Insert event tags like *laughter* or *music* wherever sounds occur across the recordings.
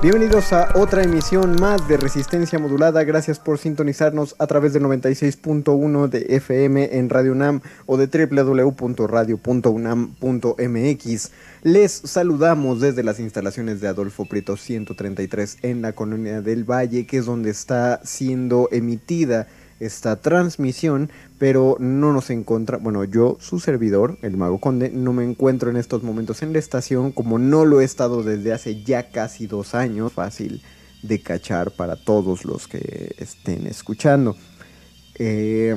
Bienvenidos a otra emisión más de Resistencia Modulada. Gracias por sintonizarnos a través del 96.1 de FM en Radio UNAM o de www.radio.unam.mx. Les saludamos desde las instalaciones de Adolfo Prieto 133 en la colonia del Valle, que es donde está siendo emitida esta transmisión, pero no nos encuentra, bueno, yo, su servidor, el Mago Conde, no me encuentro en estos momentos en la estación, como no lo he estado desde hace ya casi dos años, fácil de cachar para todos los que estén escuchando. Eh,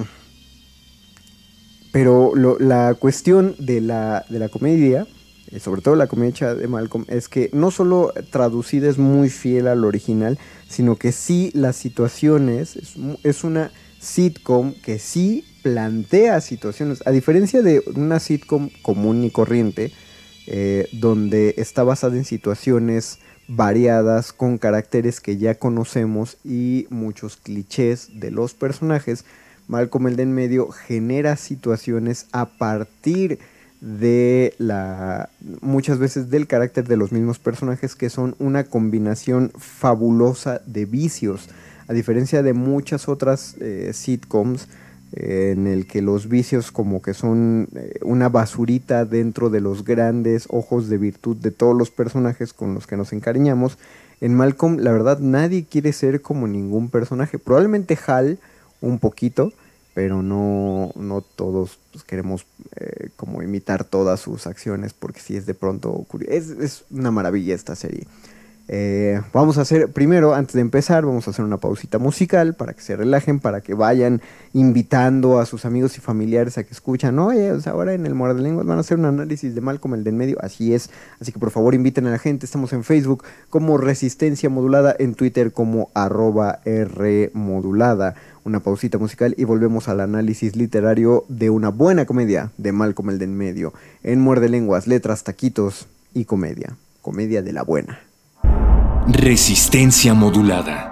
pero la cuestión de la, de la comedia, eh, sobre todo la comedia de Malcolm, es que no solo traducida es muy fiel al original, sino que sí las situaciones, es, es una sitcom que sí plantea situaciones, a diferencia de una sitcom común y corriente, eh, donde está basada en situaciones variadas, con caracteres que ya conocemos y muchos clichés de los personajes, Malcolm el de en medio genera situaciones a partir de la muchas veces del carácter de los mismos personajes que son una combinación fabulosa de vicios a diferencia de muchas otras eh, sitcoms eh, en el que los vicios como que son eh, una basurita dentro de los grandes ojos de virtud de todos los personajes con los que nos encariñamos, en Malcolm la verdad nadie quiere ser como ningún personaje. Probablemente Hal un poquito, pero no, no todos pues, queremos como imitar todas sus acciones porque si es de pronto es, es una maravilla esta serie. Eh, vamos a hacer, primero, antes de empezar, vamos a hacer una pausita musical para que se relajen, para que vayan invitando a sus amigos y familiares a que escuchan. Oye, ahora en el Moral de Lenguas van a hacer un análisis de mal como el de en medio. Así es. Así que por favor inviten a la gente. Estamos en Facebook como Resistencia Modulada, en Twitter como arroba R Modulada. Una pausita musical y volvemos al análisis literario de una buena comedia de mal como el de en medio. En Muerde Lenguas, letras, taquitos y comedia. Comedia de la buena. Resistencia modulada.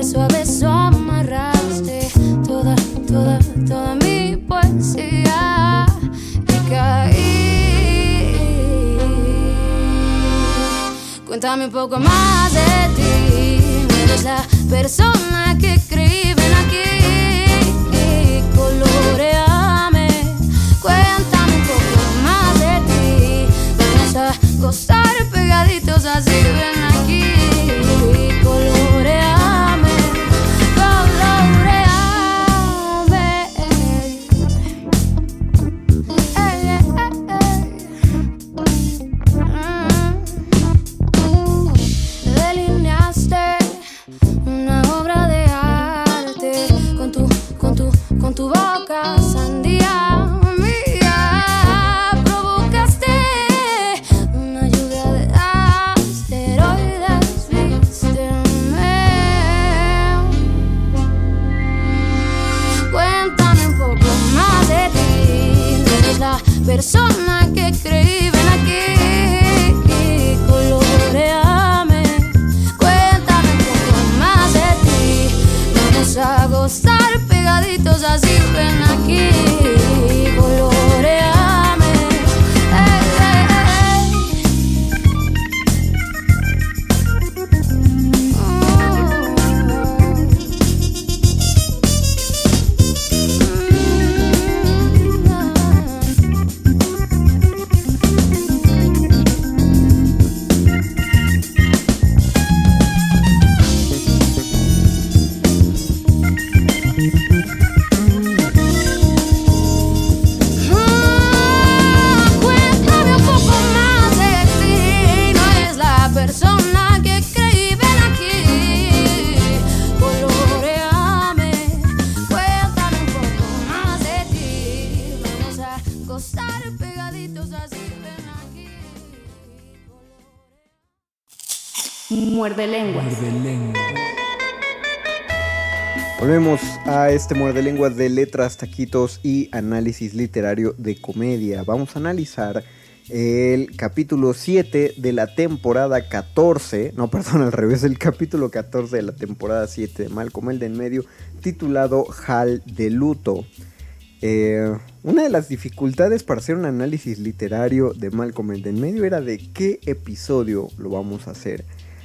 Verso a amarraste toda, toda, toda mi poesía. Y caí. Cuéntame un poco más de ti. Eres persona que escriben creí. A este muerde lenguas de letras, taquitos y análisis literario de comedia. Vamos a analizar el capítulo 7 de la temporada 14, no, perdón, al revés, el capítulo 14 de la temporada 7 de Malcolm el de en medio, titulado Hal de Luto. Eh, una de las dificultades para hacer un análisis literario de Malcolm el de en medio era de qué episodio lo vamos a hacer.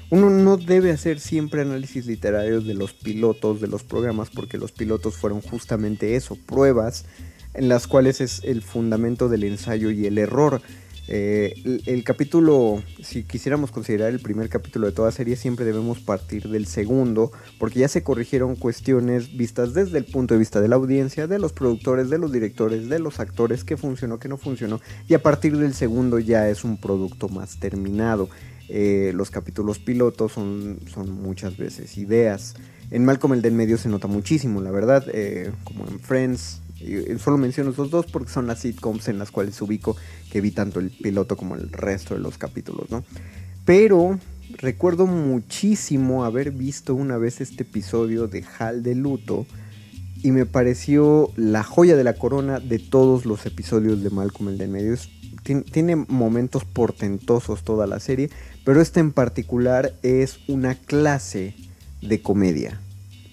Uno no debe hacer siempre análisis literarios de los pilotos de los programas porque los pilotos fueron justamente eso, pruebas en las cuales es el fundamento del ensayo y el error. Eh, el, capítulo, si quisiéramos considerar el primer capítulo de toda serie, siempre debemos partir del segundo, porque ya se corrigieron cuestiones vistas desde el punto de vista de la audiencia, de los productores, de los directores, de los actores, qué funcionó, qué no funcionó, y a partir del segundo ya es un producto más terminado. Eh, los capítulos pilotos son, son muchas veces ideas. En Malcolm el del medio se nota muchísimo, la verdad, eh, como en Friends, solo menciono esos dos porque son las sitcoms en las cuales ubico que vi tanto el piloto como el resto de los capítulos, ¿no? Pero recuerdo muchísimo haber visto una vez este episodio de Hal de Luto y me pareció la joya de la corona de todos los episodios de Malcolm el de medio. tiene momentos portentosos toda la serie, pero este en particular es una clase de comedia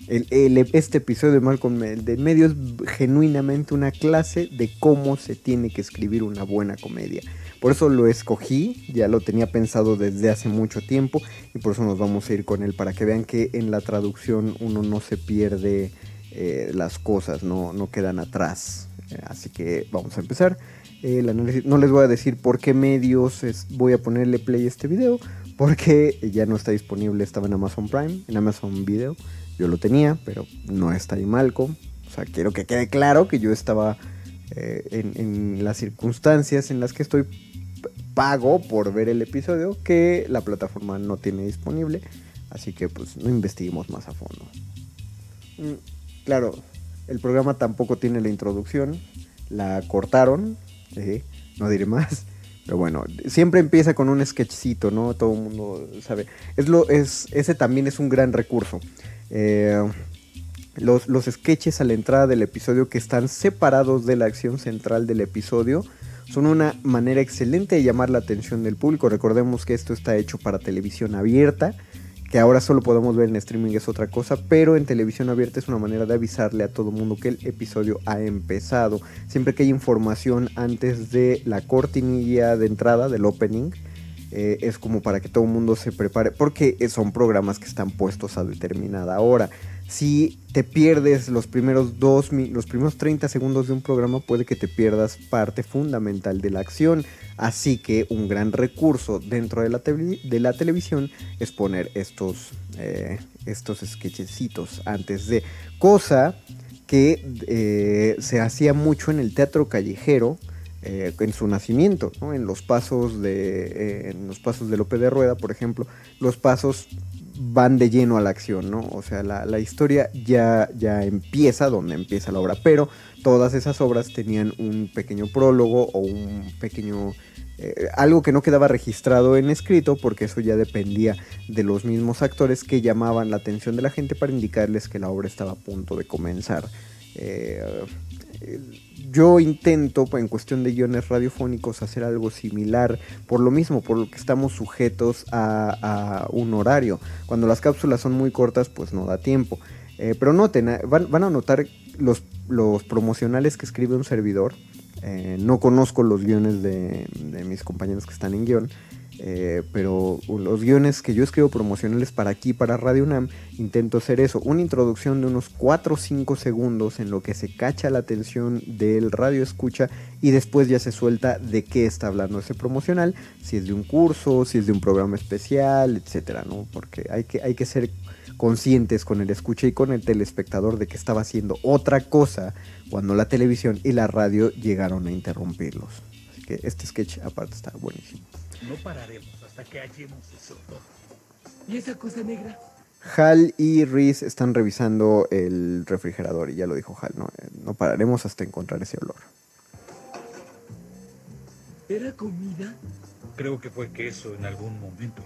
este episodio de Malcolm del medio es genuinamente una clase de cómo se tiene que escribir una buena comedia. Por eso lo escogí, ya lo tenía pensado desde hace mucho tiempo y por eso nos vamos a ir con él para que vean que en la traducción uno no se pierde eh, las cosas, no, no quedan atrás. Eh, así que vamos a empezar. No les voy a decir por qué medios voy a ponerle play a este video, porque ya no está disponible, estaba en Amazon Prime, en Amazon Video. Yo lo tenía, pero no está ahí Malcolm. O sea, quiero que quede claro que yo estaba eh, en, las circunstancias en las que estoy pago por ver el episodio que la plataforma no tiene disponible. Así que pues no investiguemos más a fondo. Mm, claro, el programa tampoco tiene la introducción. La cortaron. No diré más. Pero bueno, siempre empieza con un sketchcito, ¿no? Todo el mundo sabe. Es lo, es, ese también es un gran recurso. Eh, los, los, sketches a la entrada del episodio que están separados de la acción central del episodio son una manera excelente de llamar la atención del público. Recordemos que esto está hecho para televisión abierta, que ahora solo podemos ver en streaming es otra cosa, pero en televisión abierta es una manera de avisarle a todo mundo que el episodio ha empezado. Siempre que hay información antes de la cortinilla de entrada del opening, eh, es como para que todo el mundo se prepare, porque son programas que están puestos a determinada hora. Si te pierdes los primeros dos, los primeros 30 segundos de un programa, puede que te pierdas parte fundamental de la acción. Así que un gran recurso dentro de la, de la televisión es poner estos, eh, estos sketchecitos antes de. Cosa que eh, se hacía mucho en el teatro callejero eh, en su nacimiento, en los pasos de eh, en los pasos de Lope de Rueda, por ejemplo, los pasos van de lleno a la acción, ¿no? O sea, la, historia ya, ya empieza donde empieza la obra, pero todas esas obras tenían un pequeño prólogo o un pequeño eh, algo que no quedaba registrado en escrito porque eso ya dependía de los mismos actores que llamaban la atención de la gente para indicarles que la obra estaba a punto de comenzar yo intento, en cuestión de guiones radiofónicos, hacer algo similar, por lo mismo, por lo que estamos sujetos a, un horario. Cuando las cápsulas son muy cortas, pues no da tiempo. Eh, pero noten, eh, van, a notar los, los, promocionales que escribe un servidor. Eh, no conozco los guiones de, de mis compañeros que están en guion. Eh, pero los guiones que yo escribo promocionales para aquí, para Radio UNAM, intento hacer eso. Una introducción de unos 4 o 5 segundos en lo que se cacha la atención del radio escucha y después ya se suelta de qué está hablando ese promocional, si es de un curso, si es de un programa especial, etcétera, ¿no? Porque hay que, hay que ser conscientes con el escucha y con el telespectador de que estaba haciendo otra cosa cuando la televisión y la radio llegaron a interrumpirlos. Así que este sketch aparte está buenísimo. No pararemos hasta que hallemos eso. ¿Y esa cosa negra? Hal y Reese están revisando el refrigerador y ya lo dijo Hal, no, no pararemos hasta encontrar ese olor. ¿Era comida? Creo que fue queso en algún momento.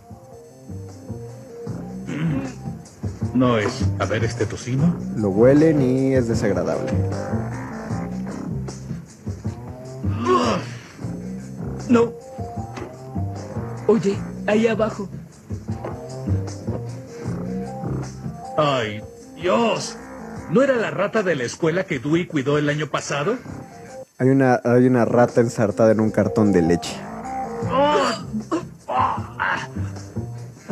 No es. A ver este tocino. Lo huelen y es desagradable. No. Oye, ahí abajo. Ay, Dios. ¿No era la rata de la escuela que Dewey cuidó el año pasado? Hay una, hay una rata ensartada en un cartón de leche.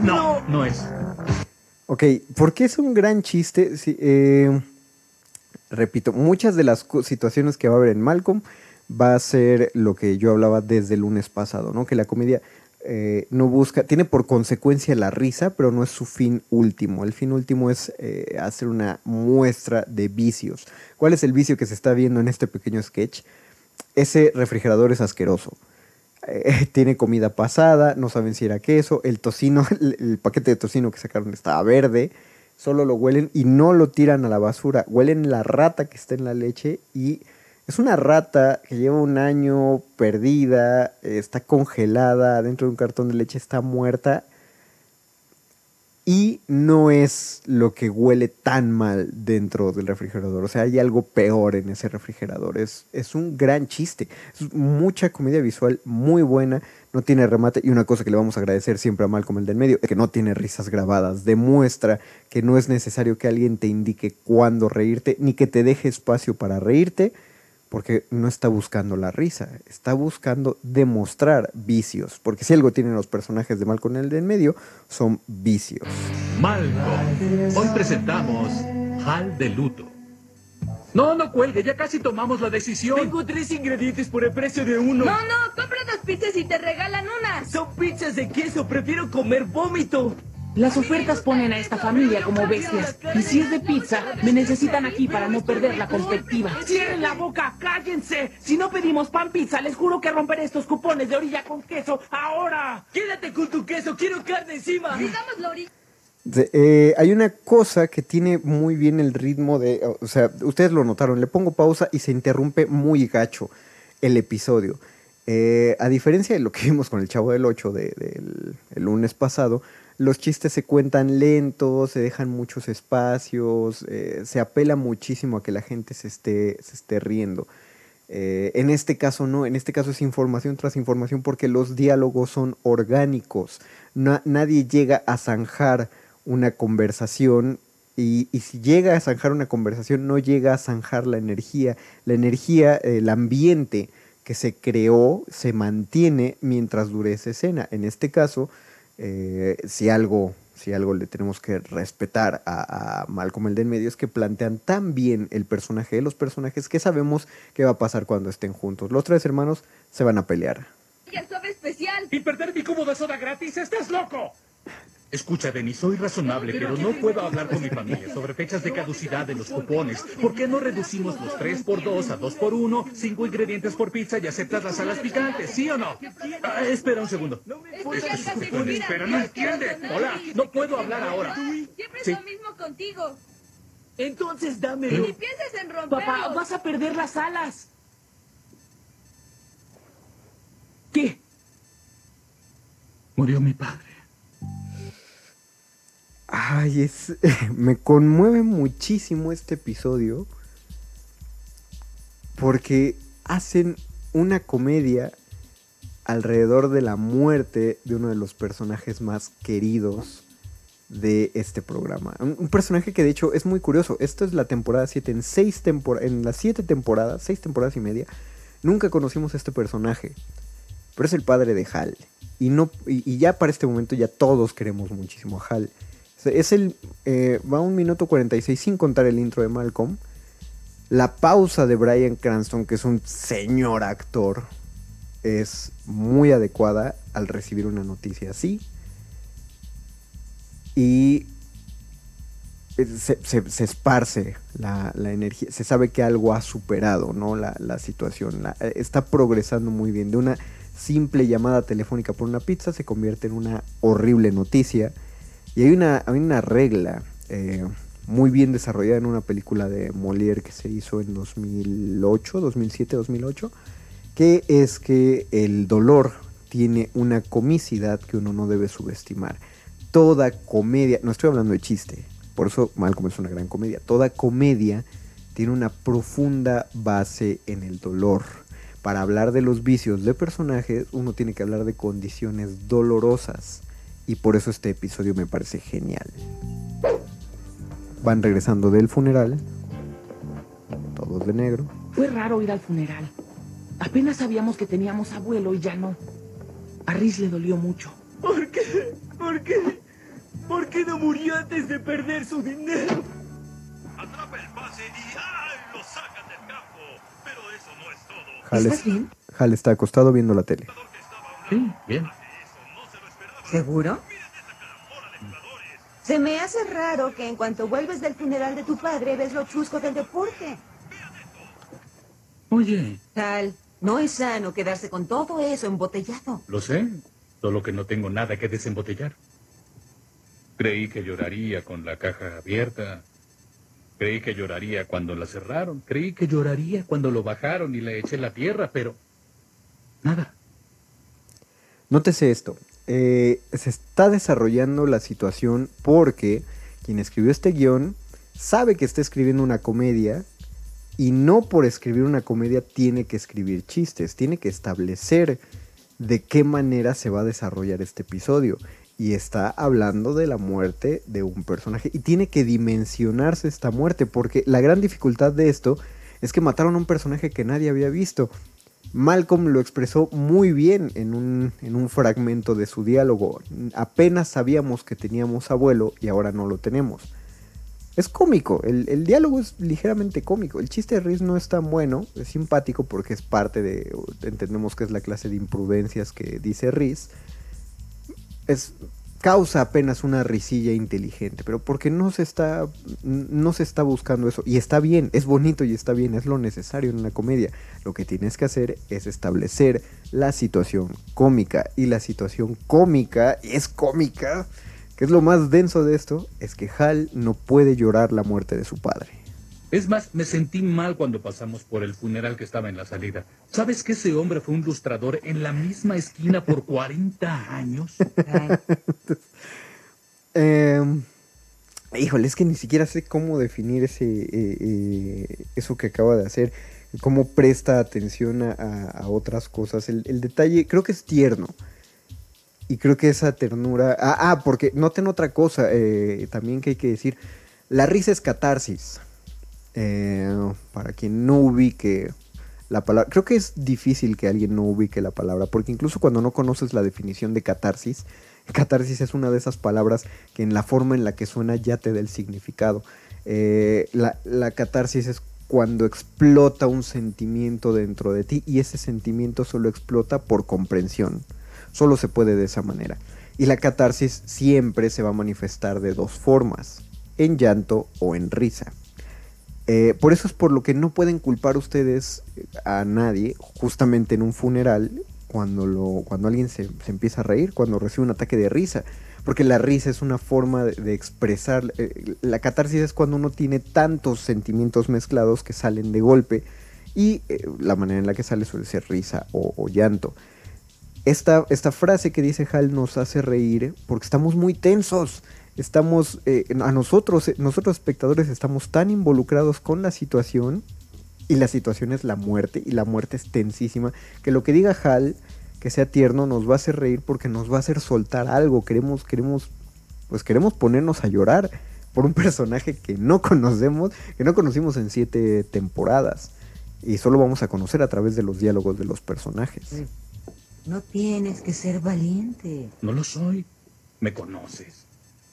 No, no es. Ok, ¿por qué es un gran chiste? Sí, eh, repito, muchas de las situaciones que va a haber en Malcolm va a ser lo que yo hablaba desde el lunes pasado, ¿no? Que la comedia eh, no busca, tiene por consecuencia la risa, pero no es su fin último. El fin último es eh, hacer una muestra de vicios. ¿Cuál es el vicio que se está viendo en este pequeño sketch? Ese refrigerador es asqueroso. Eh, *laughs* tiene comida pasada, no saben si era queso, el tocino, *laughs* el, el paquete de tocino que sacaron estaba verde, solo lo huelen y no lo tiran a la basura, huelen la rata que está en la leche y es una rata que lleva un año perdida, está congelada dentro de un cartón de leche, está muerta y no es lo que huele tan mal dentro del refrigerador. O sea, hay algo peor en ese refrigerador. Es, es un gran chiste. Es mucha comedia visual muy buena. No tiene remate. Y una cosa que le vamos a agradecer siempre a Malcolm el del medio es que no tiene risas grabadas. Demuestra que no es necesario que alguien te indique cuándo reírte, ni que te deje espacio para reírte, porque no está buscando la risa. Está buscando demostrar vicios. Porque si algo tienen los personajes de Malcolm el del medio, son vicios. Malcolm. Hoy presentamos Hal de Luto. No, no cuelgue, ya casi tomamos la decisión. Tengo tres ingredientes por el precio de uno. No, no, compra dos pizzas y te regalan una. Son pizzas de queso, prefiero comer vómito. Las ofertas ponen a esta familia como bestias. Y si es de pizza, me necesitan aquí para no perder la perspectiva. ¡Cierren la boca! ¡Cállense! Si no pedimos pan pizza, les juro que romperé estos cupones de orilla con queso ahora. Quédate con tu queso, quiero carne encima. Digamos la orilla. Eh, hay una cosa que tiene muy bien el ritmo de, o sea, ustedes lo notaron, le pongo pausa y se interrumpe muy gacho el episodio. Eh, a diferencia de lo que vimos con el Chavo del 8 de- del el lunes pasado, los chistes se cuentan lentos, se dejan muchos espacios, eh, se apela muchísimo a que la gente se esté, se esté riendo. Eh, en este caso no, en este caso es información tras información porque los diálogos son orgánicos. Na- nadie llega a zanjar una conversación y, y si llega a zanjar una conversación no llega a zanjar la energía. La energía, el ambiente que se creó se mantiene mientras dure esa escena. En este caso, eh, si algo si algo le tenemos que respetar a, a Malcolm el de en medio es que plantean tan bien el personaje de los personajes que sabemos qué va a pasar cuando estén juntos. Los tres hermanos se van a pelear. El suave especial. ¿Y perder mi cubo de soda gratis? ¡Estás loco! Escucha, Denis, soy razonable, pero no puedo hablar con mi familia sobre fechas de caducidad de los cupones. ¿Por qué no reducimos los 3 por 2 a 2 por 1, 5 ingredientes por pizza y aceptas las salas picantes, sí o no? Ah, espera un segundo. Estos cupones, espera, no entiende. Hola, no puedo hablar ahora. Siempre es lo mismo contigo. Entonces Ni dámelo. pienses en romperlo. Papá, vas a perder las alas. ¿Qué? Murió mi padre. Ay, es, *laughs* me conmueve muchísimo este episodio porque hacen una comedia alrededor de la muerte de uno de los personajes más queridos de este programa. Un, personaje que de hecho es muy curioso. Esto es la temporada 7. En, tempor- en las 7 temporadas, 6 temporadas y media, nunca conocimos a este personaje. Pero es el padre de Hal. Y, no, y, y ya para este momento ya todos queremos muchísimo a Hal. Es el. eh, va un minuto 46 sin contar el intro de Malcolm. La pausa de Brian Cranston, que es un señor actor, es muy adecuada al recibir una noticia así. Y eh, se, se- esparce la, la energía. Se sabe que algo ha superado ¿no? la, la situación. Eh, está progresando muy bien. De una simple llamada telefónica por una pizza se convierte en una horrible noticia. Y hay una, hay una regla eh, muy bien desarrollada en una película de Molière que se hizo en 2008, 2007, 2008, que es que el dolor tiene una comicidad que uno no debe subestimar. Toda comedia, no estoy hablando de chiste, Por eso Malcolm es una gran comedia. Toda comedia tiene una profunda base en el dolor. Para hablar de los vicios de personajes, uno tiene que hablar de condiciones dolorosas. Y por eso este episodio me parece genial. Van regresando del funeral. Todos de negro. Fue raro ir al funeral. Apenas sabíamos que teníamos abuelo y ya no. A Riz le dolió mucho. ¿Por qué? ¿Por qué? ¿Por qué no murió antes de perder su dinero? Atrapa el pase y ¡ay! lo sacan del campo. Pero eso no es todo. Hal, ¿Estás es- bien? Hal está acostado viendo la tele. Sí, bien. ¿Seguro? Se me hace raro que en cuanto vuelves del funeral de tu padre ves lo chusco del deporte. Oye, Tal, no es sano quedarse con todo eso embotellado. lo sé. Solo que no tengo nada que desembotellar. Creí que lloraría con la caja abierta. Creí que lloraría cuando la cerraron. Creí que lloraría cuando lo bajaron y le eché la tierra, pero... Nada. Nótese esto. Eh, se está desarrollando la situación porque quien escribió este guion sabe que está escribiendo una comedia y no por escribir una comedia tiene que escribir chistes, tiene que establecer de qué manera se va a desarrollar este episodio. Y está hablando de la muerte de un personaje y tiene que dimensionarse esta muerte porque la gran dificultad de esto es que mataron a un personaje que nadie había visto. Malcolm lo expresó muy bien en un, en un fragmento de su diálogo. Apenas sabíamos que teníamos abuelo y ahora no lo tenemos. Es cómico, el, el diálogo es ligeramente cómico. El chiste de Riz no es tan bueno, es simpático porque es parte de, entendemos que es la clase de imprudencias que dice Riz. Es, causa apenas una risilla inteligente, pero porque no se está no se está buscando eso y está bien, es bonito y está bien, es lo necesario en una comedia. Lo que tienes que hacer es establecer la situación cómica y la situación cómica es cómica, que es lo más denso de esto, es que Hal no puede llorar la muerte de su padre. Es más, me sentí mal cuando pasamos por el funeral que estaba en la salida. ¿Sabes que ese hombre fue un lustrador en la misma esquina por 40 años? *laughs* Eh, híjole, es que ni siquiera sé cómo definir ese eh, eh, eso que acaba de hacer. Cómo presta atención a otras cosas. El, el detalle, creo que es tierno. Y creo que esa ternura. Ah, ah, porque noten otra cosa eh, también que hay que decir. La risa es catarsis. Eh, para quien no ubique la palabra. Creo que es difícil que alguien no ubique la palabra. Porque incluso cuando no conoces la definición de catarsis. *laughs* Catarsis es una de esas palabras que en la forma en la que suena ya te da el significado. Eh, la, la catarsis es cuando explota un sentimiento dentro de ti y ese sentimiento solo explota por comprensión. Solo se puede de esa manera. Y la catarsis siempre se va a manifestar de dos formas, en llanto o en risa. Eh, por eso es por lo que no pueden culpar ustedes eh, a nadie, justamente en un funeral, cuando, lo, cuando alguien se, se empieza a reír, cuando recibe un ataque de risa. Porque la risa es una forma de, expresar. eh, la catarsis es cuando uno tiene tantos sentimientos mezclados que salen de golpe. Y la manera en la que sale suele ser risa o, o llanto. Esta, esta frase que dice Hal nos hace reír porque estamos muy tensos. Estamos, eh, a nosotros, eh, nosotros espectadores estamos tan involucrados con la situación y la situación es la muerte y la muerte es tensísima que lo que diga Hal que sea tierno nos va a hacer reír porque nos va a hacer soltar algo. Queremos, queremos, pues queremos ponernos a llorar por un personaje que no conocemos, que no conocimos en siete temporadas y solo vamos a conocer a través de los diálogos de los personajes. No tienes que ser valiente. No lo soy. Me conoces.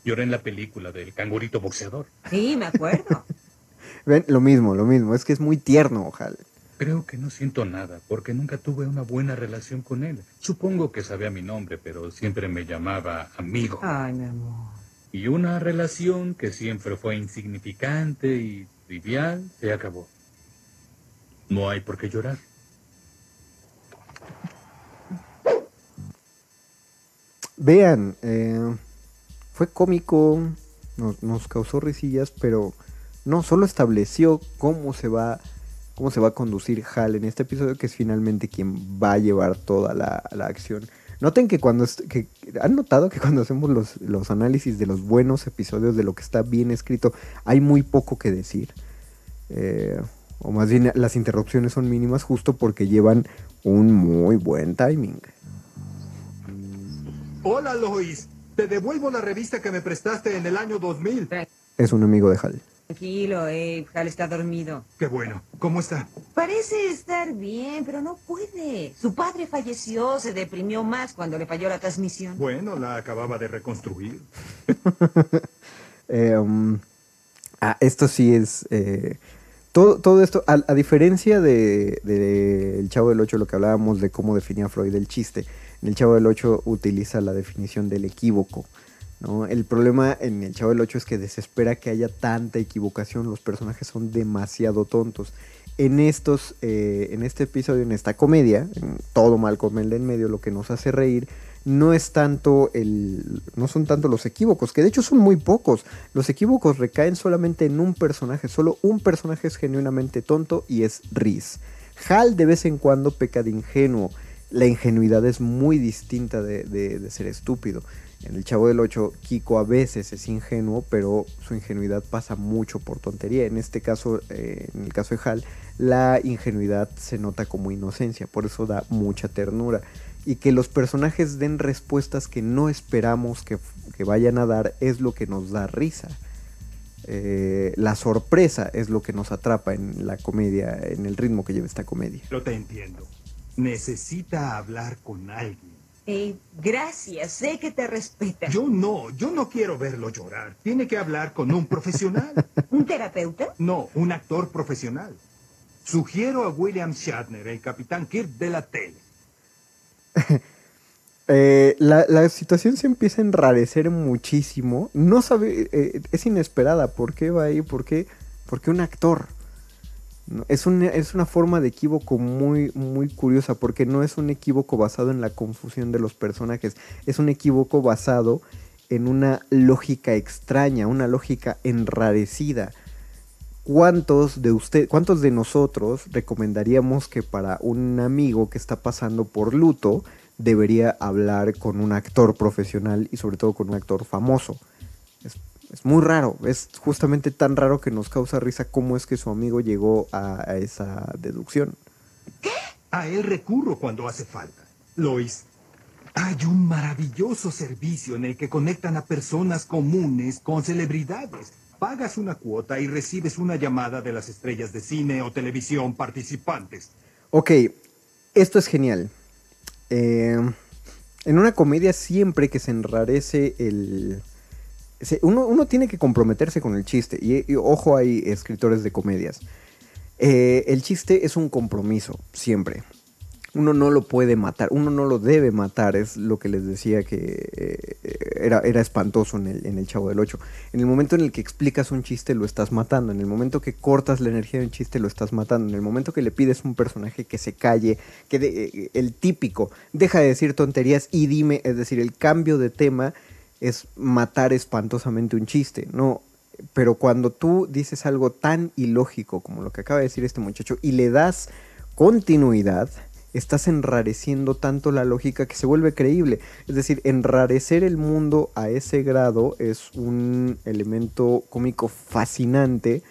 Lloré en la película del cangurito boxeador. Sí, me acuerdo. *laughs* Ven, lo mismo, lo mismo, es que es muy tierno, Hal. Creo que no siento nada, porque nunca tuve una buena relación con él. Supongo que sabía mi nombre, pero siempre me llamaba amigo. Ay, mi amor. Y una relación que siempre fue insignificante y trivial se acabó. No hay por qué llorar. Vean, eh, fue cómico, nos, causó risillas, pero no, solo estableció cómo se va cómo se va a conducir Hal en este episodio, que es finalmente quien va a llevar toda la, acción. Noten que cuando... ¿Han notado que cuando hacemos los, los análisis de los buenos episodios, de lo que está bien escrito, hay muy poco que decir? Eh, o más bien las interrupciones son mínimas justo porque llevan un muy buen timing. Hola, Lois. Te devuelvo la revista que me prestaste en el año 2000. Es un amigo de Hal. Tranquilo, Abe. Hal está dormido. Qué bueno. ¿Cómo está? Parece estar bien, pero no puede. Su padre falleció, se deprimió más cuando le falló la transmisión. Bueno, la acababa de reconstruir. *laughs* Eh, um, ah, esto sí es. eh, todo, todo esto, a, a diferencia de, de El Chavo del 8, lo que hablábamos de cómo definía Freud el chiste, El Chavo del 8 utiliza la definición del equívoco. El problema en El Chavo del 8 es que desespera que haya tanta equivocación, los personajes son demasiado tontos. En, estos, eh, en este episodio, en esta comedia, en todo Malcolm el de en medio, lo que nos hace reír no es tanto el no son tanto los equívocos, que de hecho son muy pocos. Los equívocos recaen solamente en un personaje, solo un personaje es genuinamente tonto y es Riz. Hal de vez en cuando peca de ingenuo. La ingenuidad es muy distinta de, ser estúpido. En el Chavo del 8, Kiko a veces es ingenuo, pero su ingenuidad pasa mucho por tontería. En este caso, eh, en el caso de Hal, la ingenuidad se nota como inocencia, por eso da mucha ternura. Y que los personajes den respuestas que no esperamos que, vayan a dar es lo que nos da risa. Eh, la sorpresa es lo que nos atrapa en la comedia, en el ritmo que lleva esta comedia. Lo te entiendo. Necesita hablar con alguien. Abe, gracias. Sé que te respeta. Yo no, yo no quiero verlo llorar. Tiene que hablar con un profesional. *laughs* ¿Un terapeuta? No, un actor profesional. Sugiero a William Shatner, el capitán Kirk de la tele. *laughs* Eh, la, la situación se empieza a enrarecer muchísimo. No sabe, eh, es inesperada. ¿Por qué va ahí? ¿Por qué? ¿Por qué un actor? Es, una, es una forma de equívoco muy, muy curiosa porque no es un equívoco basado en la confusión de los personajes. Es un equívoco basado en una lógica extraña, una lógica enrarecida. ¿Cuántos de usted, cuántos de nosotros recomendaríamos que para un amigo que está pasando por luto debería hablar con un actor profesional y sobre todo con un actor famoso? Es, muy raro, es justamente tan raro que nos causa risa cómo es que su amigo llegó a, a esa deducción. A él recurro cuando hace falta. Lois, hay un maravilloso servicio en el que conectan a personas comunes con celebridades. Pagas una cuota y recibes una llamada de las estrellas de cine o televisión participantes. Ok, esto es genial. Eh, en una comedia siempre que se enrarece el... uno, tiene que comprometerse con el chiste. Y, ojo, hay escritores de comedias. Eh, el chiste es un compromiso, siempre. Uno no lo puede matar, uno no lo debe matar, es lo que les decía que eh, era, era espantoso en el, en el Chavo del 8. En el momento en el que explicas un chiste lo estás matando, en el momento que cortas la energía de un chiste lo estás matando, en el momento que le pides a un personaje que se calle, que eh, el típico, deja de decir tonterías y dime, es decir, el cambio de tema es matar espantosamente un chiste, no, pero cuando tú dices algo tan ilógico como lo que acaba de decir este muchacho y le das continuidad, estás enrareciendo tanto la lógica que se vuelve creíble. Es decir, enrarecer el mundo a ese grado es un elemento cómico fascinante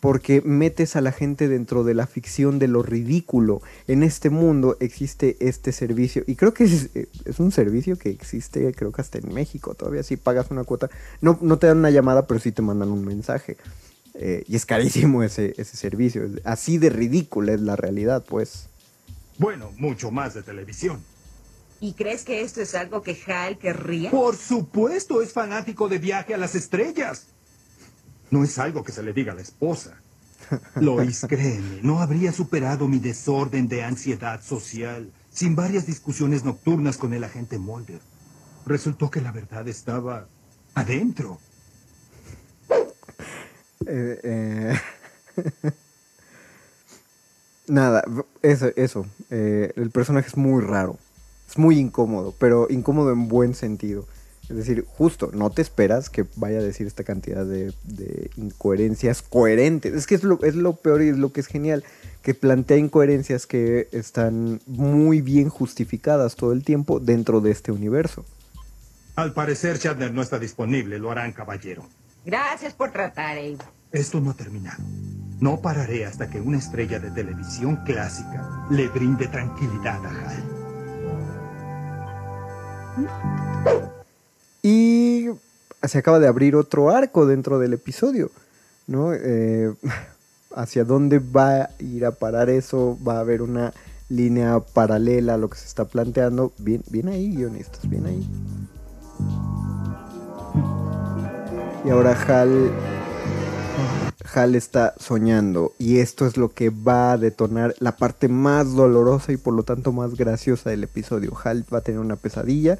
porque metes a la gente dentro de la ficción de lo ridículo. En este mundo existe este servicio y creo que es, es un servicio que existe creo que hasta en México. Todavía si pagas una cuota, no, no te dan una llamada, pero sí te mandan un mensaje. Eh, y es carísimo ese, ese servicio. Así de ridícula es la realidad, pues. Bueno, mucho más de televisión. ¿Y crees que esto es algo que Hal querría? Por supuesto, es fanático de viaje a las estrellas. No es algo que se le diga a la esposa. Lois, *laughs* créeme, no habría superado mi desorden de ansiedad social sin varias discusiones nocturnas con el agente Mulder. Resultó que la verdad estaba adentro. *laughs* Eh, eh, *laughs* Nada, eso, eso. eh, el personaje es muy raro. Es muy incómodo, pero incómodo en buen sentido. Es decir, justo, no te esperas que vaya a decir esta cantidad de, de incoherencias coherentes. Es que es lo, es lo peor y es lo que es genial, que plantea incoherencias que están muy bien justificadas todo el tiempo dentro de este universo. Al parecer, Shatner no está disponible. Lo harán, caballero. Gracias por tratar, Abe. Esto no ha terminado. No pararé hasta que una estrella de televisión clásica le brinde tranquilidad a Hal. Y se acaba de abrir otro arco dentro del episodio, ¿no? Eh, *laughs* ¿Hacia dónde va a ir a parar eso? ¿Va a haber una línea paralela a lo que se está planteando? Bien, bien ahí, guionistas, bien ahí. Y ahora Hal Hal está soñando y esto es lo que va a detonar la parte más dolorosa y por lo tanto más graciosa del episodio. Hal va a tener una pesadilla.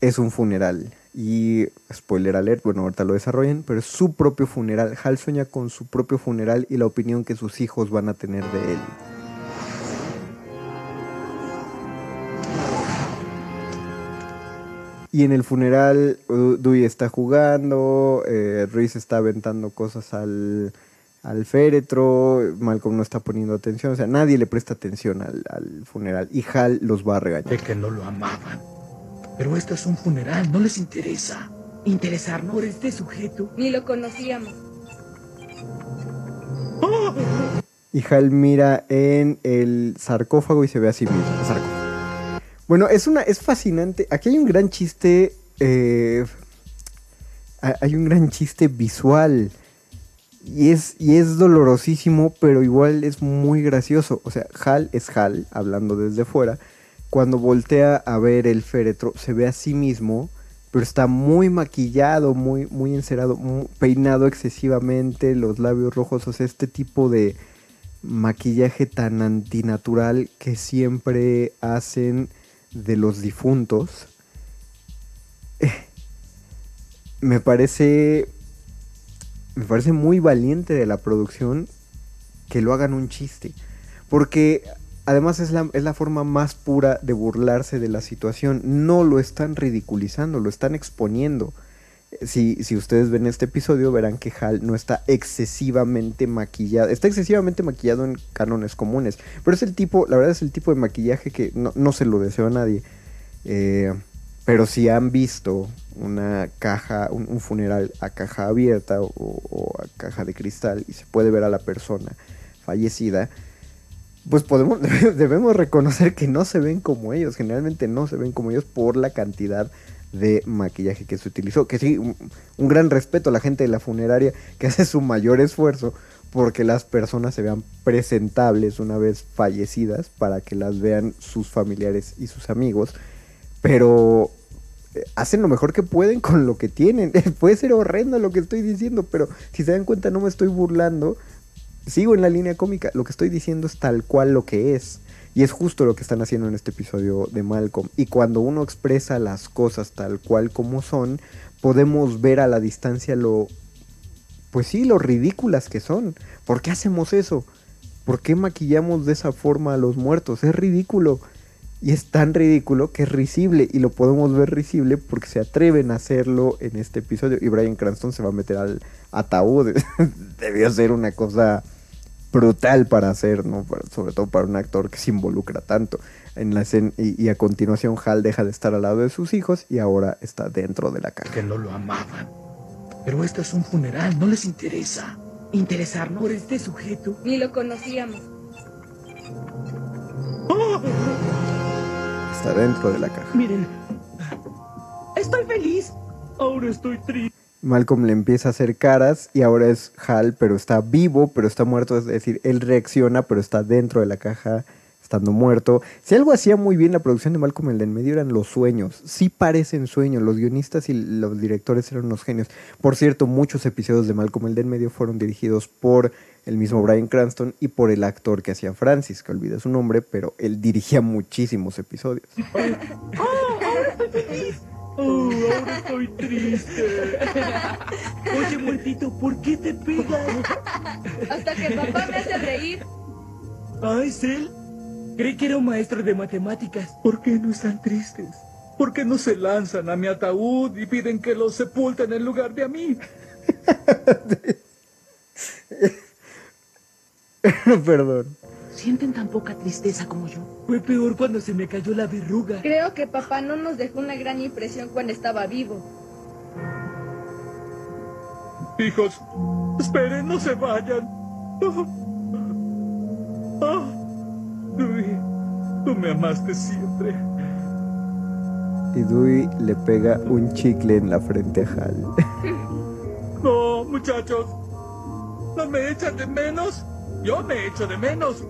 Es un funeral y spoiler alert, bueno, ahorita lo desarrollen, pero es su propio funeral. Hal sueña con su propio funeral y la opinión que sus hijos van a tener de él. Y en el funeral, uh, Dewey está jugando, eh, está aventando cosas al, al féretro, Malcolm no está poniendo atención, o sea, nadie le presta atención al, al funeral y Hal los va a regañar. De que no lo amaban. Pero esto es un funeral, no les interesa. Interesarnos por este sujeto. Ni lo conocíamos. Y Hal mira en el sarcófago y se ve a sí mismo. sarcófago. Bueno, es una, es fascinante. Aquí hay un gran chiste. eh, ha- hay un gran chiste visual. Y es, y es dolorosísimo, pero igual es muy gracioso. O sea, Hal es Hal, hablando desde fuera. Cuando voltea a ver el féretro, se ve a sí mismo, pero está muy maquillado, muy, muy encerado, peinado excesivamente, los labios rojos. O sea, este tipo de maquillaje tan antinatural que siempre hacen de los difuntos. *laughs* Me parece. Me parece muy valiente de la producción que lo hagan un chiste. Porque además es la, es la forma más pura de burlarse de la situación. No lo están ridiculizando, lo están exponiendo. Si, si ustedes ven este episodio, verán que Hal no está excesivamente maquillado. Está excesivamente maquillado en cánones comunes. Pero es el tipo, la verdad es el tipo de maquillaje que no, no se lo deseo a nadie. Eh, pero si han visto una caja, un, un funeral a caja abierta o, o a caja de cristal y se puede ver a la persona fallecida, pues podemos, *laughs* debemos reconocer que no se ven como ellos. Generalmente no se ven como ellos por la cantidad de maquillaje que se utilizó. Que sí, un, un gran respeto a la gente de la funeraria que hace su mayor esfuerzo porque las personas se vean presentables una vez fallecidas para que las vean sus familiares y sus amigos. Pero eh, hacen lo mejor que pueden con lo que tienen. *laughs* Puede ser horrendo lo que estoy diciendo, pero si se dan cuenta no me estoy burlando. Sigo en la línea cómica. Lo que estoy diciendo es tal cual lo que es. Y es justo lo que están haciendo en este episodio de Malcolm. Y cuando uno expresa las cosas tal cual como son, podemos ver a la distancia lo... Pues sí, lo ridículas que son. ¿Por qué hacemos eso? ¿Por qué maquillamos de esa forma a los muertos? Es ridículo. Y es tan ridículo que es risible. Y lo podemos ver risible porque se atreven a hacerlo en este episodio. Y Brian Cranston se va a meter al ataúd. *laughs* Debió ser una cosa brutal para hacer, ¿no? Para- sobre todo para un actor que se involucra tanto en la escena. Y, y a continuación Hal deja de estar al lado de sus hijos y ahora está dentro de la caja. Que no lo amaban. Pero esto es un funeral, no les interesa. Interesarnos por este sujeto. Ni lo conocíamos. Está dentro de la caja. Miren. Estoy feliz. Ahora estoy triste. Malcolm le empieza a hacer caras y ahora es Hal, pero está vivo, pero está muerto. Es decir, él reacciona, pero está dentro de la caja, estando muerto. Si algo hacía muy bien la producción de Malcolm el de en medio eran los sueños. Sí parecen sueños. Los guionistas y los directores eran unos genios. Por cierto, muchos episodios de Malcolm el de en medio fueron dirigidos por el mismo Brian Cranston y por el actor que hacía Francis, que olvidé su nombre, pero él dirigía muchísimos episodios. *laughs* ¡Oh, ahora estoy triste! Oye, muertito, ¿por qué te pegas? Hasta que papá me hace reír. ¿Ah, es él? Creí que era un maestro de matemáticas. ¿Por qué no están tristes? ¿Por qué no se lanzan a mi ataúd y piden que los sepulten en lugar de a mí? *laughs* Perdón. Sienten tan poca tristeza como yo. Fue peor cuando se me cayó la verruga. Creo que papá no nos dejó una gran impresión cuando estaba vivo. Hijos, esperen, no se vayan. Ah, Dewey, tú me amaste siempre. Y Dewey le pega un chicle en la frente a Hal. *laughs* No, muchachos. ¿No me echan de menos? Yo me echo de menos.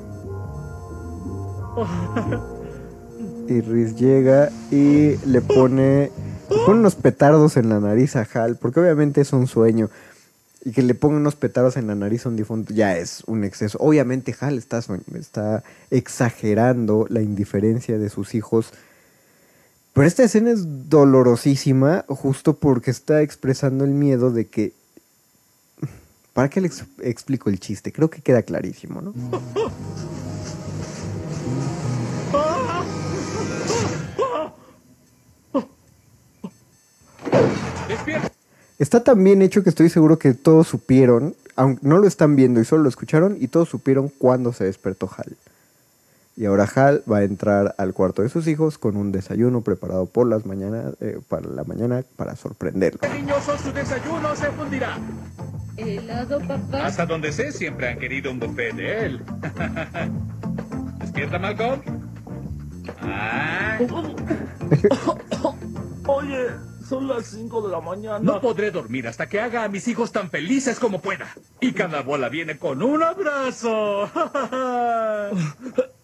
*laughs* Y Riz llega y le pone, le unos petardos en la nariz a Hal, porque obviamente es un sueño. Y que le ponga unos petardos en la nariz a un difunto ya es un exceso. Obviamente Hal está, está exagerando la indiferencia de sus hijos. Pero esta escena es dolorosísima justo porque está expresando el miedo de que... ¿Para qué le ex- explico el chiste? Creo que queda clarísimo, ¿no? *laughs* Está tan bien hecho que estoy seguro que todos supieron, aunque no lo están viendo y solo lo escucharon, y todos supieron cuándo se despertó Hal. Y ahora Hal va a entrar al cuarto de sus hijos con un desayuno preparado por las mañanas, eh, para la mañana para sorprenderlo. Cariñoso, su desayuno se fundirá. ¿Helado, papá? Hasta donde sé, siempre han querido un buffet de él. *laughs* ¿Despierta, Malcolm? Ah. *coughs* Oye, son las 5 de la mañana. No podré dormir hasta que haga a mis hijos tan felices como pueda. Y cada bola viene con un abrazo. *laughs*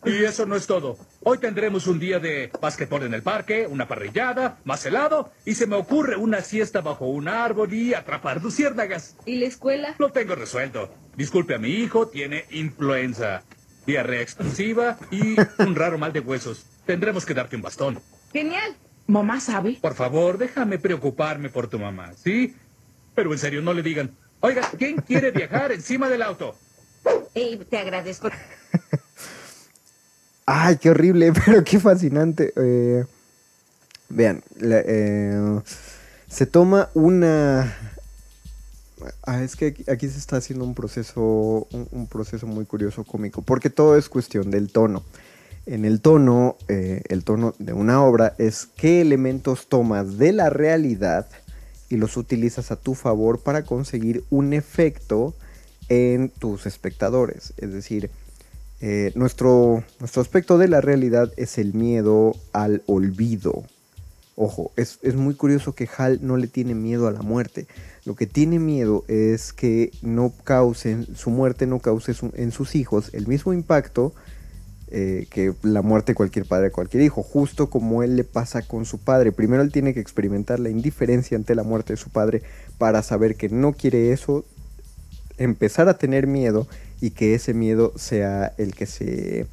y eso no es todo. Hoy tendremos un día de básquetbol en el parque, una parrillada, más helado, y se me ocurre una siesta bajo un árbol y atrapar luciérnagas. ¿Y la escuela? Lo tengo resuelto. Disculpe a mi hijo, tiene influenza, diarrea explosiva y un raro mal de huesos. Tendremos que darte un bastón. Genial. ¿Mamá sabe? Por favor, déjame preocuparme por tu mamá, ¿sí? Pero en serio, no le digan, oiga, ¿quién quiere viajar encima del auto? Y te agradezco. *laughs* ¡Ay, qué horrible! *laughs* Pero qué fascinante. Eh, vean, la- eh, se toma una... Ah, es que aquí, se está haciendo un proceso, un, un proceso muy curioso cómico, porque todo es cuestión del tono. En el tono, eh, el tono de una obra es qué elementos tomas de la realidad y los utilizas a tu favor para conseguir un efecto en tus espectadores. Es decir, eh, nuestro, nuestro aspecto de la realidad es el miedo al olvido. Ojo, es, es muy curioso que Hal no le tiene miedo a la muerte. Lo que tiene miedo es que no causen, su muerte no cause en sus hijos el mismo impacto eh, que la muerte de cualquier padre, cualquier hijo, justo como él le pasa con su padre. Primero él tiene que experimentar la indiferencia ante la muerte de su padre para saber que no quiere eso, empezar a tener miedo y que ese miedo sea el que se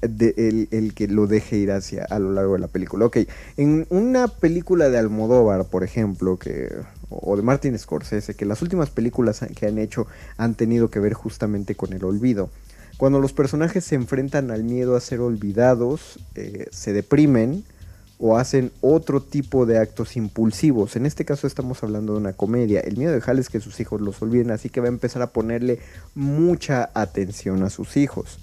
el que lo deje ir hacia a lo largo de la película. Ok, en una película de Almodóvar, por ejemplo, que o de Martin Scorsese, que las últimas películas que han hecho han tenido que ver justamente con el olvido. Cuando los personajes se enfrentan al miedo a ser olvidados, eh, se deprimen o hacen otro tipo de actos impulsivos. En este caso estamos hablando de una comedia. El miedo de Hal es que sus hijos los olviden, así que va a empezar a ponerle mucha atención a sus hijos.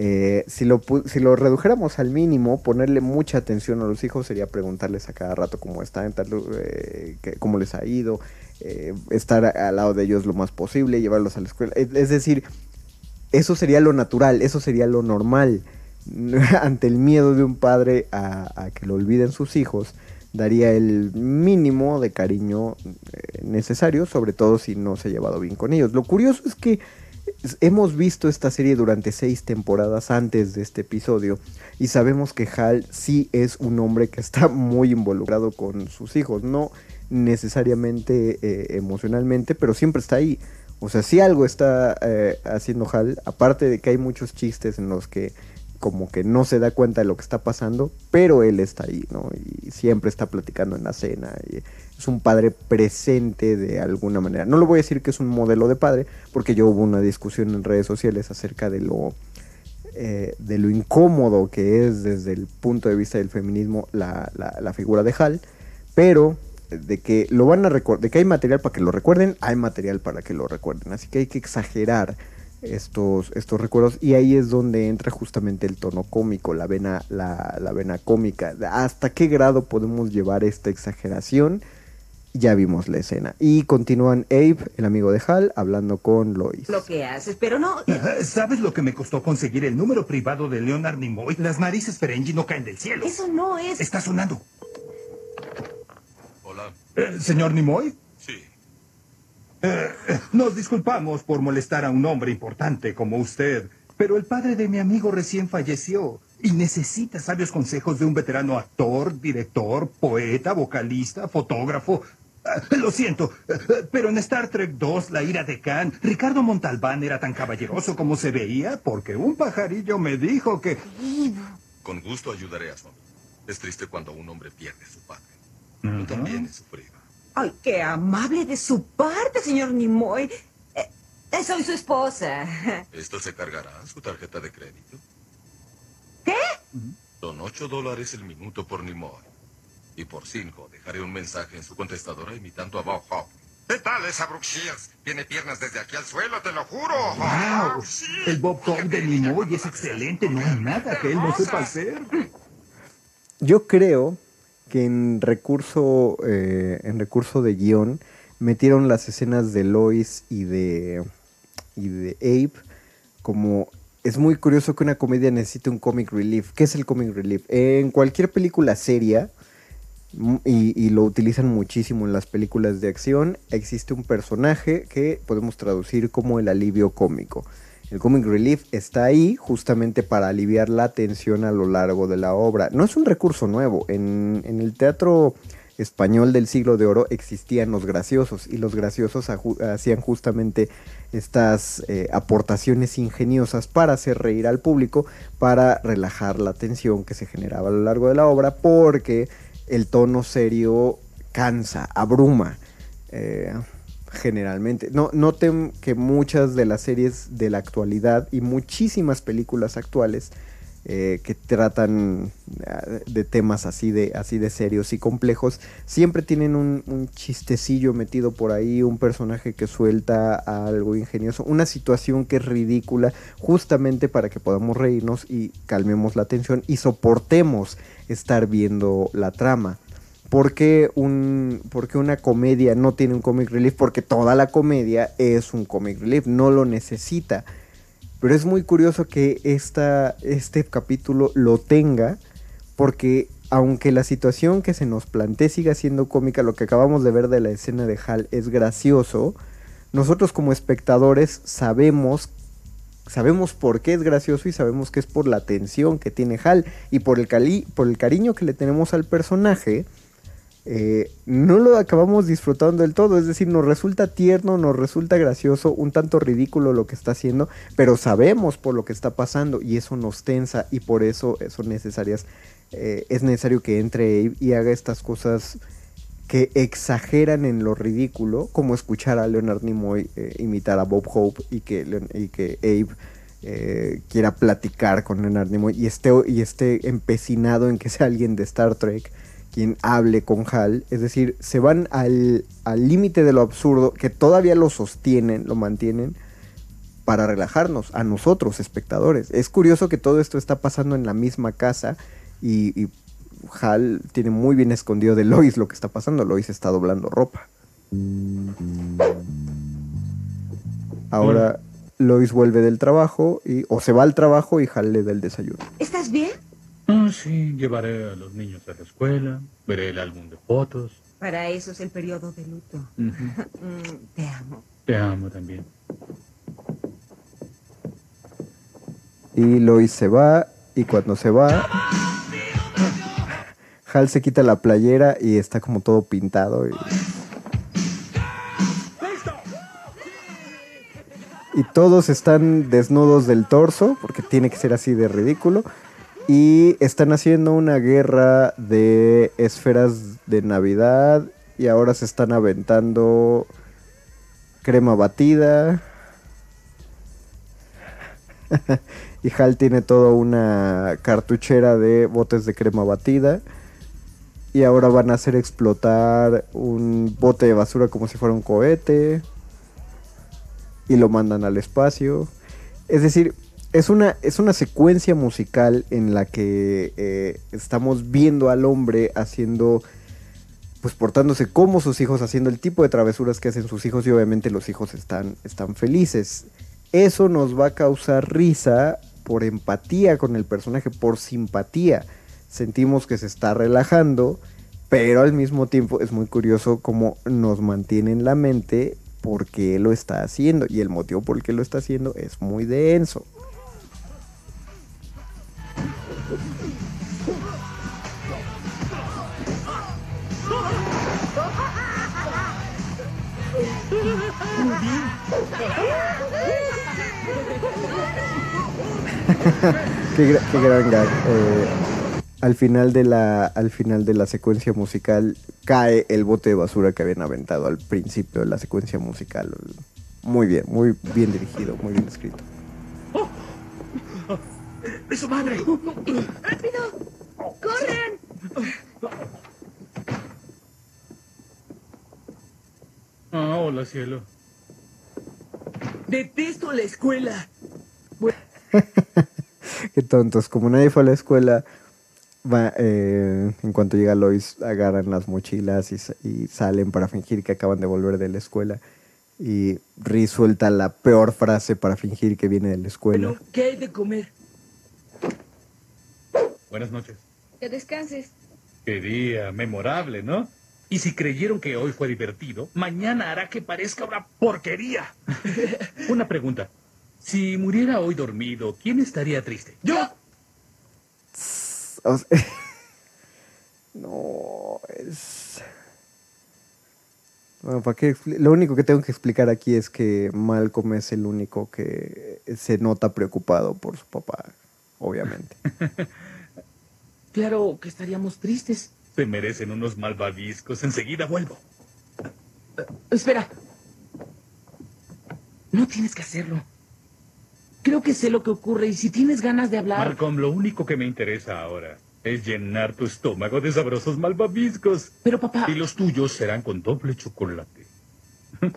Eh, si, lo, si lo redujéramos al mínimo, ponerle mucha atención a los hijos sería preguntarles a cada rato cómo están, eh, cómo les ha ido, eh, estar al lado de ellos lo más posible, llevarlos a la escuela. Es, decir, eso sería lo natural, eso sería lo normal. *laughs* Ante el miedo de un padre a, que lo olviden sus hijos, daría el mínimo de cariño eh, necesario, sobre todo si no se ha llevado bien con ellos. Lo curioso es que hemos visto esta serie durante seis temporadas antes de este episodio y sabemos que Hal sí es un hombre que está muy involucrado con sus hijos, no necesariamente eh, emocionalmente, pero siempre está ahí. O sea, si algo está eh, haciendo Hal, aparte de que hay muchos chistes en los que como que no se da cuenta de lo que está pasando, pero él está ahí, ¿no? Y siempre está platicando en la cena. Es un padre presente de alguna manera. No lo voy a decir que es un modelo de padre, porque yo hubo una discusión en redes sociales acerca de lo eh, de lo incómodo que es desde el punto de vista del feminismo la, la- la figura de Hal, pero de que lo van a de que hay material para que lo recuerden, hay material para que lo recuerden, así que hay que exagerar estos, estos recuerdos y ahí es donde entra justamente el tono cómico, la vena, la, la vena cómica, hasta qué grado podemos llevar esta exageración, ya vimos la escena y continúan Abe, el amigo de Hal, hablando con Lois. Lo que haces, pero no... *laughs* ¿Sabes lo que me costó conseguir el número privado de Leonard Nimoy? Las narices Ferengi no caen del cielo. Eso no es... Está sonando. Hola. Eh, ¿Señor Nimoy? Sí. Eh, eh, nos disculpamos por molestar a un hombre importante como usted, pero el padre de mi amigo recién falleció y necesita sabios consejos de un veterano actor, director, poeta, vocalista, fotógrafo. Ah, Lo siento, eh, pero en Star Trek 2, La ira de Khan, Ricardo Montalbán era tan caballeroso como se veía porque un pajarillo me dijo que... Con gusto ayudaré a Sonia. Es triste cuando un hombre pierde a su padre. Yo también he sufrido. Ay, qué amable de su parte, señor Nimoy. Eh, eh, soy su esposa. *laughs* ¿Esto se cargará su tarjeta de crédito? ¿Qué? Son ocho dólares el minuto por Nimoy. Y por cinco dejaré un mensaje en su contestadora imitando a Bob Hope. ¿Qué tal esa Brooke Shields? Tiene piernas desde aquí al suelo, te lo juro. ¡Wow! El Bob Hope de Nimoy es excelente, no hay nada que él no sepa hacer. Yo creo que en recurso, eh, en recurso de guion metieron las escenas de Lois y de, y de Abe como... Es muy curioso que una comedia necesite un comic relief. ¿Qué es el comic relief? En cualquier película seria, y, lo utilizan muchísimo en las películas de acción, existe un personaje que podemos traducir como el alivio cómico. El comic relief está ahí justamente para aliviar la tensión a lo largo de la obra. No es un recurso nuevo. En, el teatro español del siglo de oro existían los graciosos y los graciosos hacían justamente estas eh, aportaciones ingeniosas para hacer reír al público, para relajar la tensión que se generaba a lo largo de la obra, porque el tono serio cansa, abruma. eh, generalmente. No, noten que muchas de las series de la actualidad y muchísimas películas actuales eh, que tratan ah, de temas así de, así de serios y complejos, siempre tienen un, un chistecillo metido por ahí, un personaje que suelta algo ingenioso, una situación que es ridícula, justamente para que podamos reírnos y calmemos la tensión y soportemos estar viendo la trama. ¿Por qué, un, por qué una comedia no tiene un comic relief? Porque toda la comedia es un comic relief, no lo necesita. Pero es muy curioso que esta, este capítulo lo tenga, porque aunque la situación que se nos plantee siga siendo cómica, lo que acabamos de ver de la escena de Hal es gracioso, nosotros como espectadores sabemos sabemos por qué es gracioso y sabemos que es por la tensión que tiene Hal y por el, por el cariño que le tenemos al personaje. Eh, no lo acabamos disfrutando del todo, es decir, nos resulta tierno, nos resulta gracioso, un tanto ridículo lo que está haciendo, pero sabemos por lo que está pasando y eso nos tensa y por eso son necesarias, eh, es necesario que entre y haga estas cosas que exageran en lo ridículo, como escuchar a Leonard Nimoy eh, imitar a Bob Hope y que, Leon- Abe quiera platicar con Leonard Nimoy y esté, y esté empecinado en que sea alguien de Star Trek quien hable con Hal. Es decir, se van al al límite de lo absurdo, que todavía lo sostienen, lo mantienen, para relajarnos, a nosotros, espectadores. Es curioso que todo esto está pasando en la misma casa y, y Hal tiene muy bien escondido de Lois lo que está pasando. Lois está doblando ropa. Ahora Lois vuelve del trabajo y o se va al trabajo y Hal le da el desayuno. ¿Estás bien? Ah, sí, llevaré a los niños a la escuela, veré el álbum de fotos. Para eso es el periodo de luto. *laughs* Mm, Te amo. Te amo también. Y Lois se va y cuando se va Hal se quita la playera y está como todo pintado y, y todos están desnudos del torso porque tiene que ser así de ridículo y están haciendo una guerra de esferas de Navidad y ahora se están aventando crema batida *laughs* y Hal tiene toda una cartuchera de botes de crema batida. Y ahora van a hacer explotar un bote de basura como si fuera un cohete. Y lo mandan al espacio. Es decir, es una, es una secuencia musical en la que eh, estamos viendo al hombre haciendo, pues portándose como sus hijos, haciendo el tipo de travesuras que hacen sus hijos y obviamente los hijos están, están felices. Eso nos va a causar risa por empatía con el personaje, por simpatía. Sentimos que se está relajando, pero al mismo tiempo es muy curioso cómo nos mantiene en la mente por qué lo está haciendo y el motivo por el que lo está haciendo es muy denso. *laughs* qué, gra- qué gran gag. Eh, al final de la al final de la secuencia musical cae el bote de basura que habían aventado al principio de la secuencia musical. Muy bien, muy bien dirigido, muy bien escrito. ¡Es su madre! ¡Rápido! ¡Corren! Ah, hola, cielo. Detesto la escuela. *laughs* *laughs* Qué tontos. Como nadie fue a la escuela, va, eh, en cuanto llega Lois, agarran las mochilas y, sa- y salen para fingir que acaban de volver de la escuela. Y Riz suelta la peor frase para fingir que viene de la escuela. ¿Qué hay de comer? Buenas noches. Que descanses. Qué día memorable, ¿no? Y si creyeron que hoy fue divertido, mañana hará que parezca una porquería. *laughs* una pregunta. Si muriera hoy dormido, ¿quién estaría triste? ¡Yo! *laughs* No, es... Bueno, ¿para qué expli- Lo único que tengo que explicar aquí es que Malcolm es el único que se nota preocupado por su papá, obviamente. *laughs* Claro que estaríamos tristes. Se merecen unos malvaviscos. Enseguida vuelvo. Espera. No tienes que hacerlo. Creo que sé lo que ocurre y si tienes ganas de hablar... Malcolm, lo único que me interesa ahora es llenar tu estómago de sabrosos malvaviscos. Pero papá... Y los tuyos serán con doble chocolate. *laughs*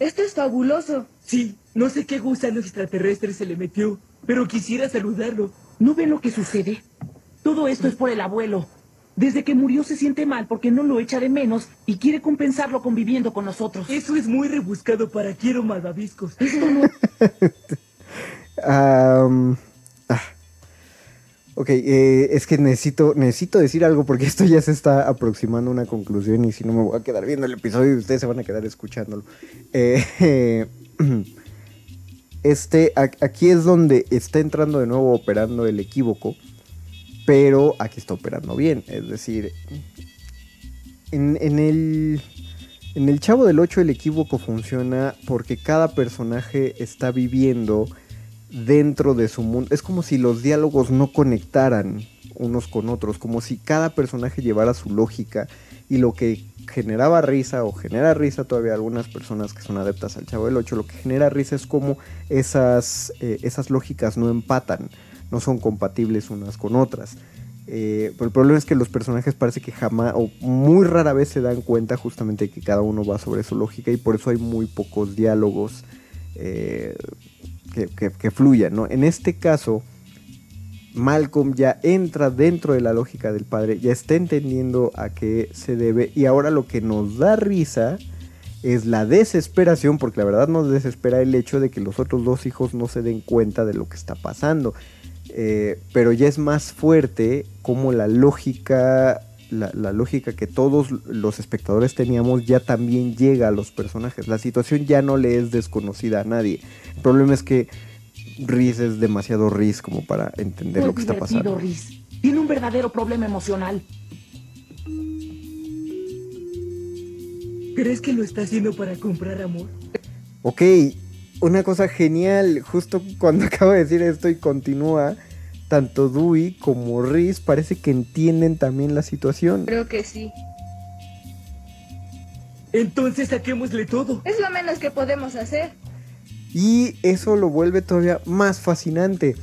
Esto es fabuloso. Sí, no sé qué gusano extraterrestre se le metió, pero quisiera saludarlo. ¿No ven lo que sucede? Todo esto es por el abuelo. Desde que murió se siente mal porque no lo echa de menos y quiere compensarlo conviviendo con nosotros. Eso es muy rebuscado para quiero malvaviscos. Esto no... *laughs* Ah. Ok, eh, es que necesito, necesito decir algo porque *laughs* esto ya se está aproximando a una conclusión y si no me voy a quedar viendo el episodio y ustedes se van a quedar escuchándolo. Eh, *laughs* este, aquí es donde está entrando de nuevo operando el equívoco, pero aquí está operando bien. Es decir, en el, en el Chavo del 8 el equívoco funciona porque cada personaje está viviendo dentro de su mundo. Es como si los diálogos no conectaran unos con otros, como si cada personaje llevara su lógica y lo que generaba risa o genera risa todavía algunas personas que son adeptas al Chavo del 8, lo que genera risa es como esas, eh, esas lógicas no empatan, no son compatibles unas con otras. Eh, pero el problema es que los personajes parece que jamás o muy rara vez se dan cuenta justamente que cada uno va sobre su lógica y por eso hay muy pocos diálogos eh, que, fluyan, ¿no? En este caso, Malcolm ya entra dentro de la lógica del padre, ya está entendiendo a qué se debe y ahora lo que nos da risa es la desesperación, porque la verdad nos desespera el hecho de que los otros dos hijos no se den cuenta de lo que está pasando. Eh, pero ya es más fuerte como la lógica, la, la lógica que todos los espectadores teníamos ya también llega a los personajes. La situación ya no le es desconocida a nadie. El problema es que Riz es demasiado Riz como para entender lo que está pasando. Riz. Tiene un verdadero problema emocional. ¿Crees que lo está haciendo para comprar amor? Ok, una cosa genial, justo cuando *laughs* acabo de decir esto y continúa, tanto Dewey como Riz parece que entienden también la situación. Creo que sí. Entonces saquémosle todo. Es lo menos que podemos hacer. Y eso lo vuelve todavía más fascinante.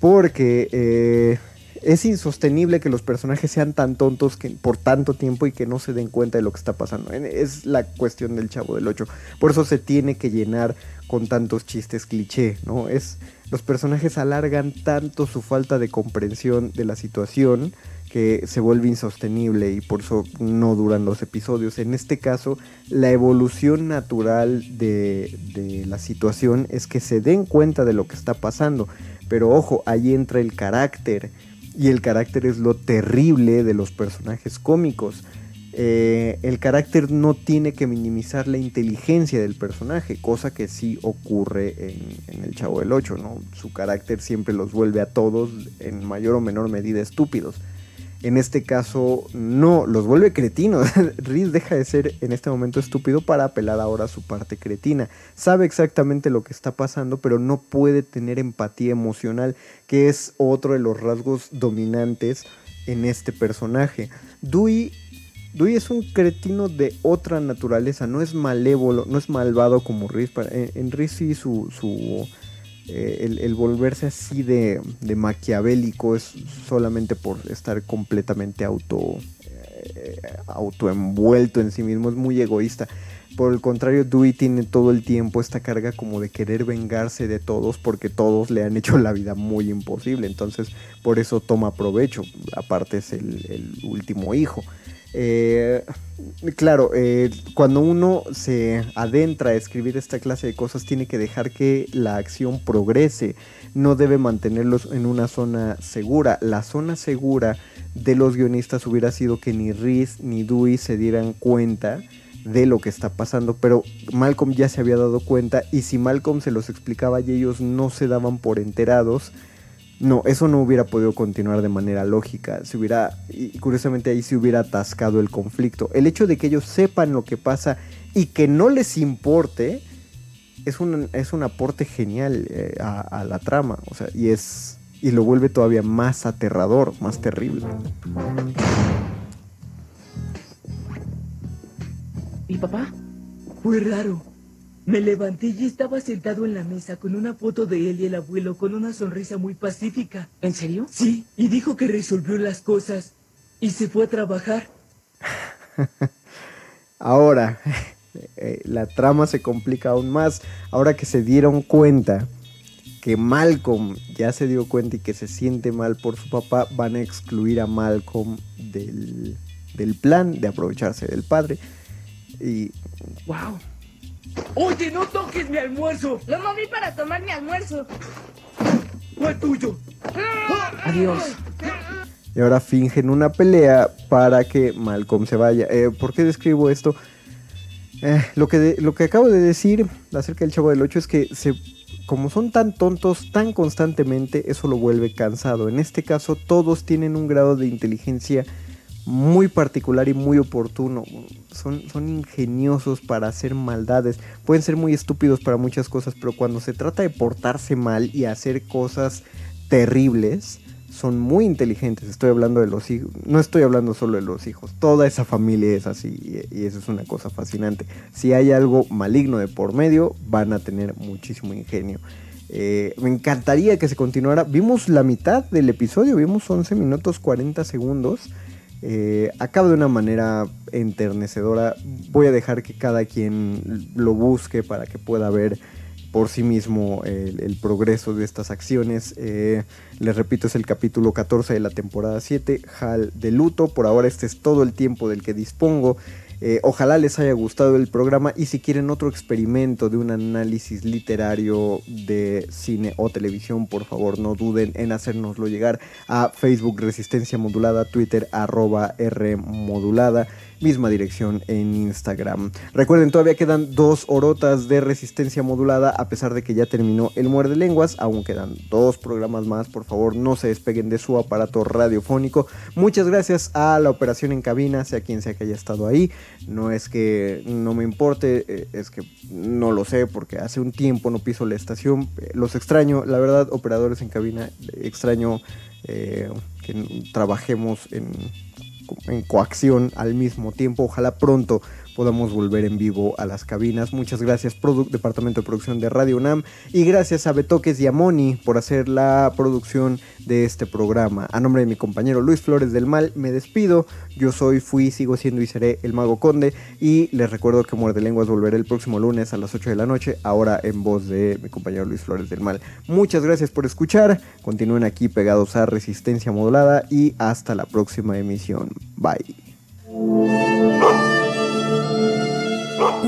Porque eh, es insostenible que los personajes sean tan tontos que, por tanto tiempo y que no se den cuenta de lo que está pasando. Es la cuestión del chavo del 8. Por eso se tiene que llenar con tantos chistes cliché, ¿no? Es, los personajes alargan tanto su falta de comprensión de la situación que se vuelve insostenible y por eso no duran los episodios. En este caso, la evolución natural de, la situación es que se den cuenta de lo que está pasando. Pero ojo, ahí entra el carácter. Y el carácter es lo terrible de los personajes cómicos. Eh, el carácter no tiene que minimizar la inteligencia del personaje, cosa que sí ocurre en, El Chavo del 8, ¿no? Su carácter siempre los vuelve a todos en mayor o menor medida estúpidos. En este caso, no, los vuelve cretinos. *laughs* Riz deja de ser en este momento estúpido para apelar ahora a su parte cretina. Sabe exactamente lo que está pasando, pero no puede tener empatía emocional, que es otro de los rasgos dominantes en este personaje. Dewey, Dewey es un cretino de otra naturaleza, no es malévolo, no es malvado como Riz. En, Riz sí su, su eh, el, volverse así de, maquiavélico es solamente por estar completamente auto, eh, autoenvuelto en sí mismo, es muy egoísta. Por el contrario, Dewey tiene todo el tiempo esta carga como de querer vengarse de todos porque todos le han hecho la vida muy imposible. Entonces, por eso toma provecho. Aparte es el último hijo. Eh, claro, eh, cuando uno se adentra a escribir esta clase de cosas, tiene que dejar que la acción progrese. No debe mantenerlos en una zona segura. La zona segura de los guionistas hubiera sido que ni Reese ni Dewey se dieran cuenta de lo que está pasando, pero Malcolm ya se había dado cuenta y si Malcolm se los explicaba y ellos no se daban por enterados, no, eso no hubiera podido continuar de manera lógica. Se hubiera, y curiosamente ahí se hubiera atascado el conflicto. El hecho de que ellos sepan lo que pasa y que no les importe es un, es un aporte genial eh, a, la trama. O sea, y es. Y lo vuelve todavía más aterrador, más terrible. ¿Y papá? Fue raro. Me levanté y estaba sentado en la mesa con una foto de él y el abuelo con una sonrisa muy pacífica. ¿En serio? Sí, y dijo que resolvió las cosas y se fue a trabajar. *laughs* Ahora, eh, la trama se complica aún más. Ahora que se dieron cuenta que Malcolm ya se dio cuenta y que se siente mal por su papá, van a excluir a Malcolm del, del plan de aprovecharse del padre. Y... ¡Wow! Oye, no toques mi almuerzo. Lo moví para tomar mi almuerzo. Fue tuyo. Adiós. Y ahora fingen una pelea para que Malcolm se vaya. Eh, ¿Por qué describo esto? Eh, lo, que lo que acabo de decir acerca del Chavo del 8 es que se, como son tan tontos tan constantemente, eso lo vuelve cansado. En este caso, todos tienen un grado de inteligencia muy particular y muy oportuno. Son, son ingeniosos para hacer maldades. Pueden ser muy estúpidos para muchas cosas, pero cuando se trata de portarse mal y hacer cosas terribles, son muy inteligentes. Estoy hablando de los hijos. No estoy hablando solo de los hijos. Toda esa familia es así y, eso es una cosa fascinante. Si hay algo maligno de por medio, van a tener muchísimo ingenio. Eh, me encantaría que se continuara. Vimos la mitad del episodio, vimos 11 minutos 40 segundos. Eh, acaba de una manera enternecedora. Voy a dejar que cada quien lo busque para que pueda ver por sí mismo el, progreso de estas acciones. Eh, les repito, es el capítulo 14 de la temporada 7, Hal de luto. Por ahora este es todo el tiempo del que dispongo. Eh, ojalá les haya gustado el programa y si quieren otro experimento de un análisis literario de cine o televisión, por favor no duden en hacérnoslo llegar a Facebook Resistencia Modulada, Twitter arroba R Modulada misma dirección en Instagram. Recuerden, todavía quedan dos orotas de resistencia modulada, a pesar de que ya terminó el muerde lenguas, aún quedan dos programas más, por favor no se despeguen de su aparato radiofónico. Muchas gracias a la operación en cabina, sea quien sea que haya estado ahí. No es que no me importe, eh, es que no lo sé, porque hace un tiempo no piso la estación. Los extraño, la verdad, operadores en cabina, extraño eh, que trabajemos en en coacción al mismo tiempo. Ojalá pronto podamos volver en vivo a las cabinas. Muchas gracias, Departamento de Producción de Radio UNAM, y gracias a Betoques y a Moni por hacer la producción de este programa. A nombre de mi compañero Luis Flores del Mal, me despido. Yo soy, fui, sigo siendo y seré el Mago Conde, y les recuerdo que Muerde Lenguas volverá el próximo lunes a las 8 de la noche, ahora en voz de mi compañero Luis Flores del Mal. Muchas gracias por escuchar, continúen aquí pegados a Resistencia Modulada y hasta la próxima emisión. Bye.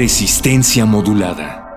Resistencia modulada.